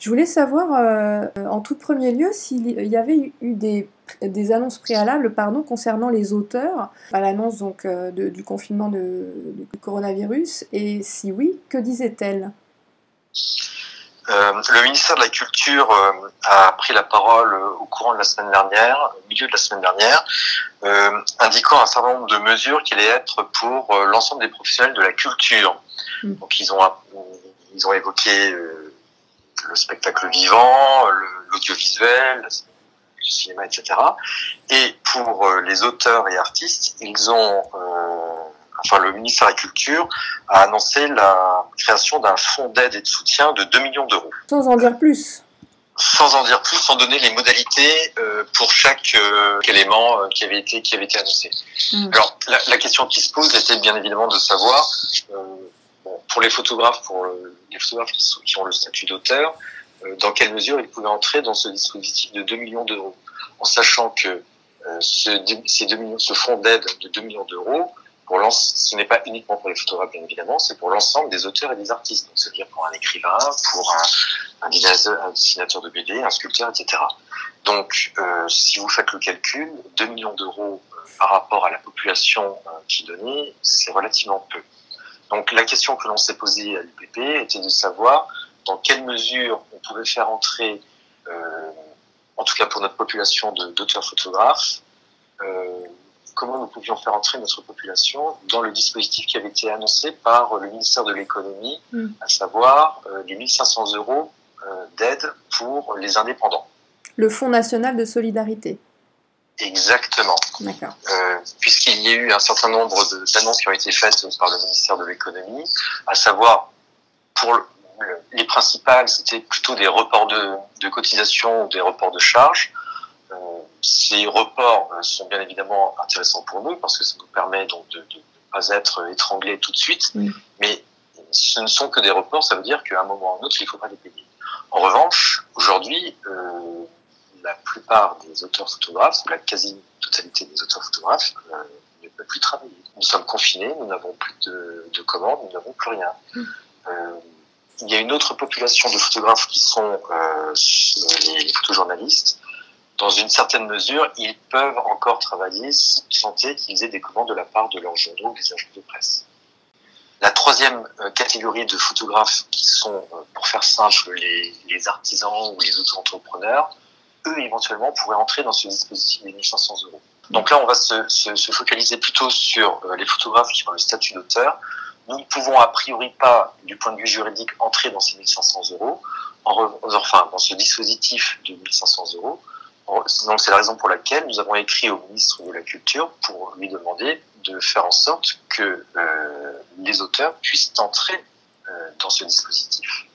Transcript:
Je voulais savoir, euh, en tout premier lieu, s'il y avait eu des, des annonces préalables pardon, concernant les auteurs à l'annonce donc euh, de- du confinement de, du coronavirus, et si oui, que disaient-elles? Euh, le ministère de la Culture euh, a pris la parole euh, au courant de la semaine dernière, au milieu de la semaine dernière, indiquant un certain nombre de mesures qui allaient être pour l'ensemble des professionnels de la culture. Mm. Donc ils ont ils ont évoqué le spectacle vivant, l'audiovisuel, le cinéma, etc. Et pour euh, les auteurs et artistes, ils ont euh, enfin le ministère de la Culture a annoncé la création d'un fonds d'aide et de soutien de 2 millions d'euros. Sans en dire plus. Sans en dire plus, sans donner les modalités euh, pour chaque euh, élément euh, qui avait été qui avait été annoncé. Mm. Alors la, la question qui se pose était bien évidemment de savoir pour les photographes, pour le- les photographes qui, ont le statut d'auteur, euh, dans quelle mesure ils pouvaient entrer dans ce dispositif de 2 millions d'euros, en sachant que euh, ce, ces 2 millions, ce fonds d'aide de 2 millions d'euros pour ce n'est pas uniquement pour les photographes, bien évidemment, c'est pour l'ensemble des auteurs et des artistes. C'est-à-dire pour un écrivain, pour un, dessinateur, de BD, un sculpteur, etc. Donc, euh, si vous faites le calcul, 2 millions d'euros par rapport à la population qui donnait, c'est relativement peu. Donc, la question que l'on s'est posée à l'UPP était de savoir dans quelle mesure on pouvait faire entrer, euh, en tout cas pour notre population de- d'auteurs photographes, euh, comment nous pouvions faire entrer notre population dans le dispositif qui avait été annoncé par le ministère de l'économie, Mm. à savoir euh, les 1500 euros euh, d'aide pour les indépendants. Le Fonds national de solidarité. Exactement. D'accord. Puisqu'il y a eu un certain nombre d'annonces qui ont été faites par le ministère de l'économie, à savoir pour le- le- les principales, c'était plutôt des reports de, de cotisations ou des reports de charges. Euh, ces reports euh, sont bien évidemment intéressants pour nous parce que ça nous permet donc de ne pas être étranglés tout de suite, Oui. mais ce ne sont que des reports, ça veut dire qu'à un moment ou à un autre, il faudra les payer. En revanche, aujourd'hui, euh, la plupart des auteurs photographes, ou la quasi-totalité des auteurs photographes, euh, ne peuvent plus travailler. Nous sommes confinés, nous n'avons plus de, de commandes, nous n'avons plus rien. Mm. Euh, il y a une autre population de photographes qui sont euh, les photojournalistes. Dans une certaine mesure, ils peuvent encore travailler sans qu'ils aient des commandes de la part de leurs journaux ou des agences de presse. La troisième euh, catégorie de photographes qui sont, euh, pour faire simple, les, les artisans ou les auto-entrepreneurs, eux éventuellement pourraient entrer dans ce dispositif des 1500 euros. Donc là, on va se, se, se focaliser plutôt sur euh, les photographes qui ont le statut d'auteur. Nous ne pouvons a priori pas, du point de vue juridique, entrer dans ces 1500 euros, en enfin dans ce dispositif de 1500 euros. Donc c'est la raison pour laquelle nous avons écrit au ministre de la Culture pour lui demander de faire en sorte que euh, les auteurs puissent entrer euh, dans ce dispositif.